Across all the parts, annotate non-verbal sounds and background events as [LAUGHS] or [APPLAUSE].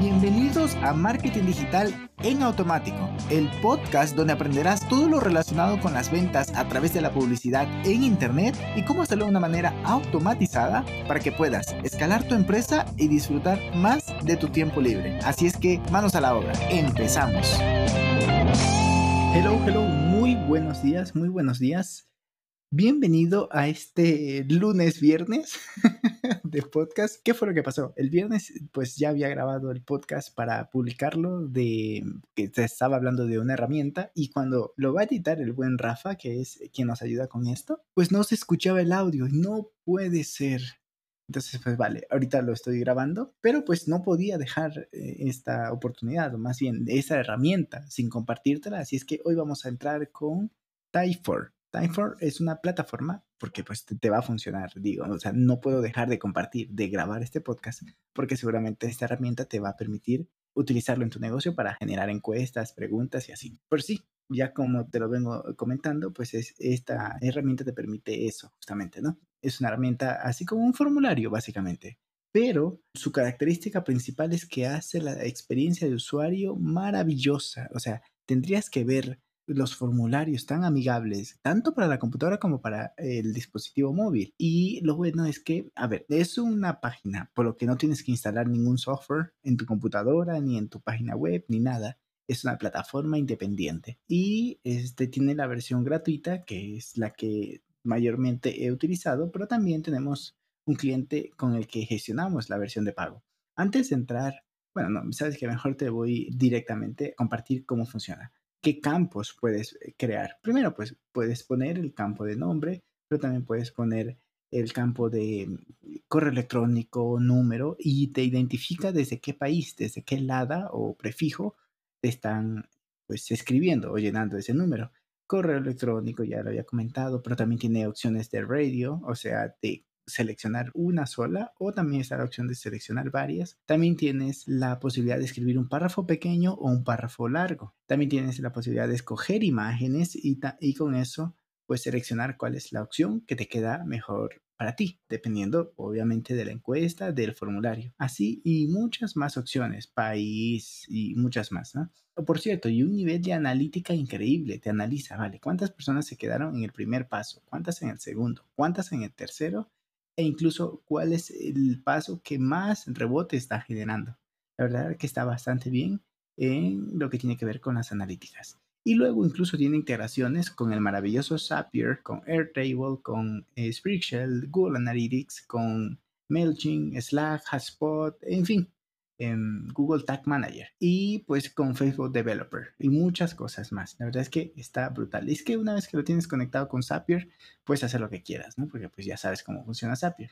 Bienvenidos a Marketing Digital en Automático, el podcast donde aprenderás todo lo relacionado con las ventas a través de la publicidad en Internet y cómo hacerlo de una manera automatizada para que puedas escalar tu empresa y disfrutar más de tu tiempo libre. Así es que manos a la obra, empezamos. Hello, hello, muy buenos días, muy buenos días. Bienvenido a este lunes viernes [LAUGHS] [LAUGHS] de podcast. ¿Qué fue lo que pasó? El viernes pues ya había grabado el podcast para publicarlo de que te estaba hablando de una herramienta y cuando lo va a editar el buen Rafa, que es quien nos ayuda con esto, pues no se escuchaba el audio. No puede ser. Entonces, pues vale, ahorita lo estoy grabando, pero pues no podía dejar eh, esta oportunidad, o más bien esa herramienta, sin compartírtela. Así es que hoy vamos a entrar con Typeform. Timefor es una plataforma porque pues te, va a funcionar, digo, o sea, no puedo dejar de compartir, de grabar este podcast porque seguramente esta herramienta te va a permitir utilizarlo en tu negocio para generar encuestas, preguntas y así. Por sí, ya como te lo vengo comentando, pues es, esta herramienta te permite eso justamente, ¿no? Es una herramienta así como un formulario básicamente, pero su característica principal es que hace la experiencia de usuario maravillosa, o sea, tendrías que ver los formularios tan amigables, tanto para la computadora como para el dispositivo móvil. Y lo bueno es que, a ver, es una página, por lo que no tienes que instalar ningún software en tu computadora, ni en tu página web, ni nada. Es una plataforma independiente. Y este tiene la versión gratuita, que es la que mayormente he utilizado, pero también tenemos un cliente con el que gestionamos la versión de pago. Antes de entrar, bueno, no, sabes que mejor te voy directamente a compartir cómo funciona qué campos puedes eh, crear. Primero, pues puedes poner el campo de nombre, pero también puedes poner el campo de mm, correo electrónico, número, y te identifica desde qué país, desde qué lada o prefijo te están pues escribiendo o llenando ese número. Correo electrónico, ya lo había comentado, pero también tiene opciones de radio, o sea, de seleccionar una sola o también está la opción de seleccionar varias. También tienes la posibilidad de escribir un párrafo pequeño o un párrafo largo. También tienes la posibilidad de escoger imágenes y, y con eso pues seleccionar cuál es la opción que te queda mejor para ti, dependiendo obviamente de la encuesta, del formulario. Así y muchas más opciones, país y muchas más. ¿no? Por cierto, y un nivel de analítica increíble, te analiza, ¿vale? ¿Cuántas personas se quedaron en el primer paso? ¿Cuántas en el segundo? ¿Cuántas en el tercero? E incluso cuál es el paso que más rebote está generando. La verdad que está bastante bien en lo que tiene que ver con las analíticas. Y luego incluso tiene integraciones con el maravilloso Zapier, con Airtable, con eh, Google Analytics, con MailChimp, Slack, HubSpot, en fin, en Google Tag Manager y pues con Facebook Developer y muchas cosas más. La verdad es que está brutal. es que una vez que lo tienes conectado con Zapier, puedes hacer lo que quieras, ¿no? Porque pues ya sabes cómo funciona Zapier.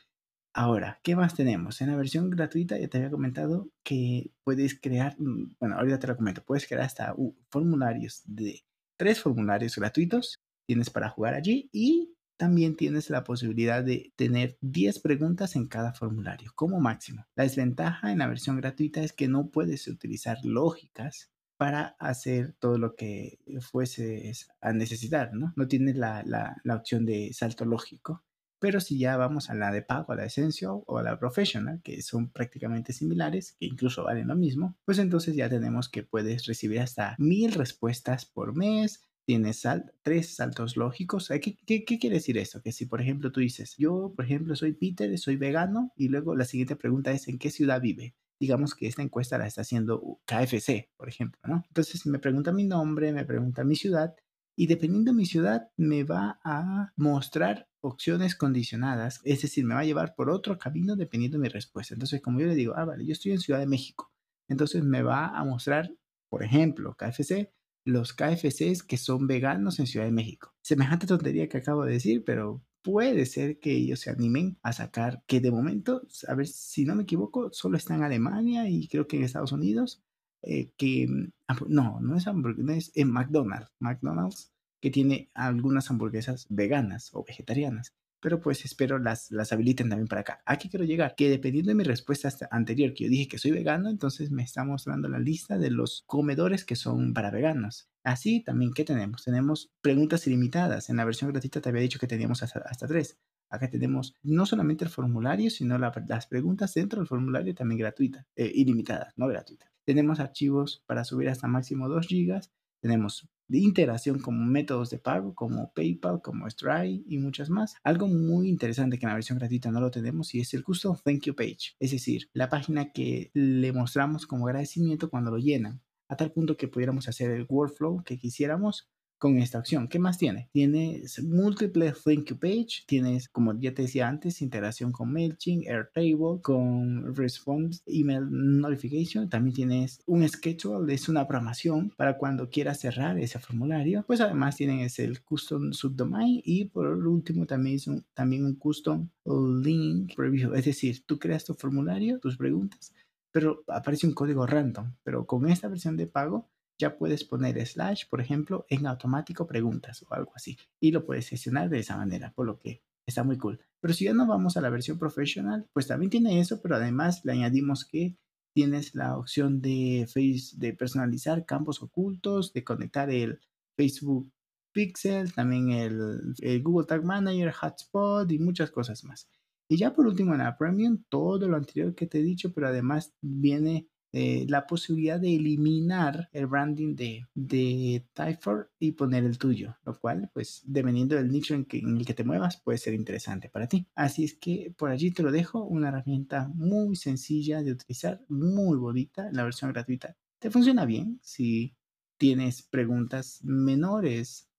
Ahora, ¿qué más tenemos? En la versión gratuita ya te había comentado que puedes crear, mm, bueno, ahorita te lo comento, puedes crear hasta formularios de tres formularios gratuitos, tienes para jugar allí y también tienes la posibilidad de tener 10 preguntas en cada formulario como máximo. La desventaja en la versión gratuita es que no puedes utilizar lógicas para hacer todo lo que fueses a necesitar, ¿no? No tienes la, la, opción de salto lógico. Pero si ya vamos a la de pago, a la Essential o a la Professional, que son prácticamente similares, que incluso valen lo mismo, pues entonces ya tenemos que puedes recibir hasta mil respuestas por mes, tienes tres saltos lógicos. ¿Qué, ¿Qué, quiere decir esto? Que si, por ejemplo, tú dices, yo, por ejemplo, soy Peter, soy vegano, y luego la siguiente pregunta es, ¿en qué ciudad vive? Digamos que esta encuesta la está haciendo KFC, por ejemplo, ¿no? Entonces me pregunta mi nombre, me pregunta mi ciudad, y dependiendo de mi ciudad me va a mostrar opciones condicionadas, es decir, me va a llevar por otro camino dependiendo de mi respuesta. Entonces, como yo le digo, ah, vale, yo estoy en Ciudad de México, entonces me va a mostrar, por ejemplo, KFC, los KFCs que son veganos en Ciudad de México. Semejante tontería que acabo de decir, pero puede ser que ellos se animen a sacar, que de momento, a ver si no me equivoco, solo está en Alemania y creo que en Estados Unidos, eh, que ah, no, no es hamburguesa, es en McDonald's, McDonald's que tiene algunas hamburguesas veganas o vegetarianas pero pues espero las, las habiliten también para acá. Aquí quiero llegar, que dependiendo de mi respuesta anterior, que yo dije que soy vegano, entonces me está mostrando la lista de los comedores que son para veganos. Así también, ¿qué tenemos? Tenemos preguntas ilimitadas. En la versión gratuita te había dicho que teníamos hasta, hasta tres. Acá tenemos no solamente el formulario, sino las preguntas dentro del formulario también gratuitas, eh, ilimitadas, no gratuitas. Tenemos archivos para subir hasta máximo 2 GB. Tenemos de integración como métodos de pago como PayPal, como Stripe y muchas más. Algo muy interesante que en la versión gratuita no lo tenemos y es el Custom Thank You Page, es decir, la página que le mostramos como agradecimiento cuando lo llenan, a tal punto que pudiéramos hacer el workflow que quisiéramos con esta opción. ¿Qué más tiene? Tienes múltiple thank you page, tienes, como ya te decía antes, integración con MailChimp, Airtable, con Response Email Notification. También tienes un schedule, es una programación para cuando quieras cerrar ese formulario. Pues además tienes el custom subdomain y por último también es también un custom link preview. Es decir, tú creas tu formulario, tus preguntas, pero aparece un código random. Pero con esta versión de pago ya puedes poner slash, por ejemplo, en automático preguntas o algo así. Y lo puedes gestionar de esa manera, por lo que está muy cool. Pero si ya no vamos a la versión profesional, pues también tiene eso, pero además le añadimos que tienes la opción de, face, de personalizar campos ocultos, de conectar el Facebook Pixel, también el, el Google Tag Manager, Hotspot y muchas cosas más. Y ya por último en la Premium, todo lo anterior que te he dicho, pero además viene eh, la posibilidad de eliminar el branding de, de Typeform y poner el tuyo, lo cual, pues, dependiendo del nicho en, en, el que te muevas, puede ser interesante para ti. Así es que por allí te lo dejo, una herramienta muy sencilla de utilizar, muy bonita, la versión gratuita. Te funciona bien si tienes preguntas menores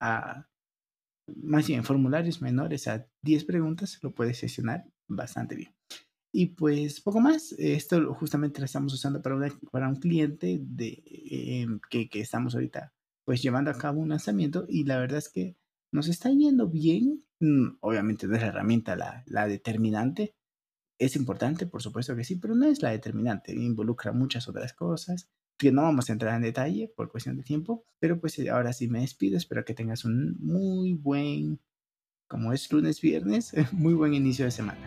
a, más bien, formularios menores a 10 preguntas, lo puedes gestionar bastante bien. Y pues poco más. Esto justamente lo estamos usando para, para un cliente de, em, que, que, estamos ahorita pues llevando a cabo un lanzamiento y la verdad es que nos está yendo bien. Mm, obviamente no es la herramienta la, la determinante. Es importante, por supuesto que sí, pero no es la determinante. Involucra muchas otras cosas que no vamos a entrar en detalle por cuestión de tiempo. Pero pues ahora sí me despido. Espero que tengas un muy buen, como es lunes, viernes, [LAUGHS] muy buen inicio de semana.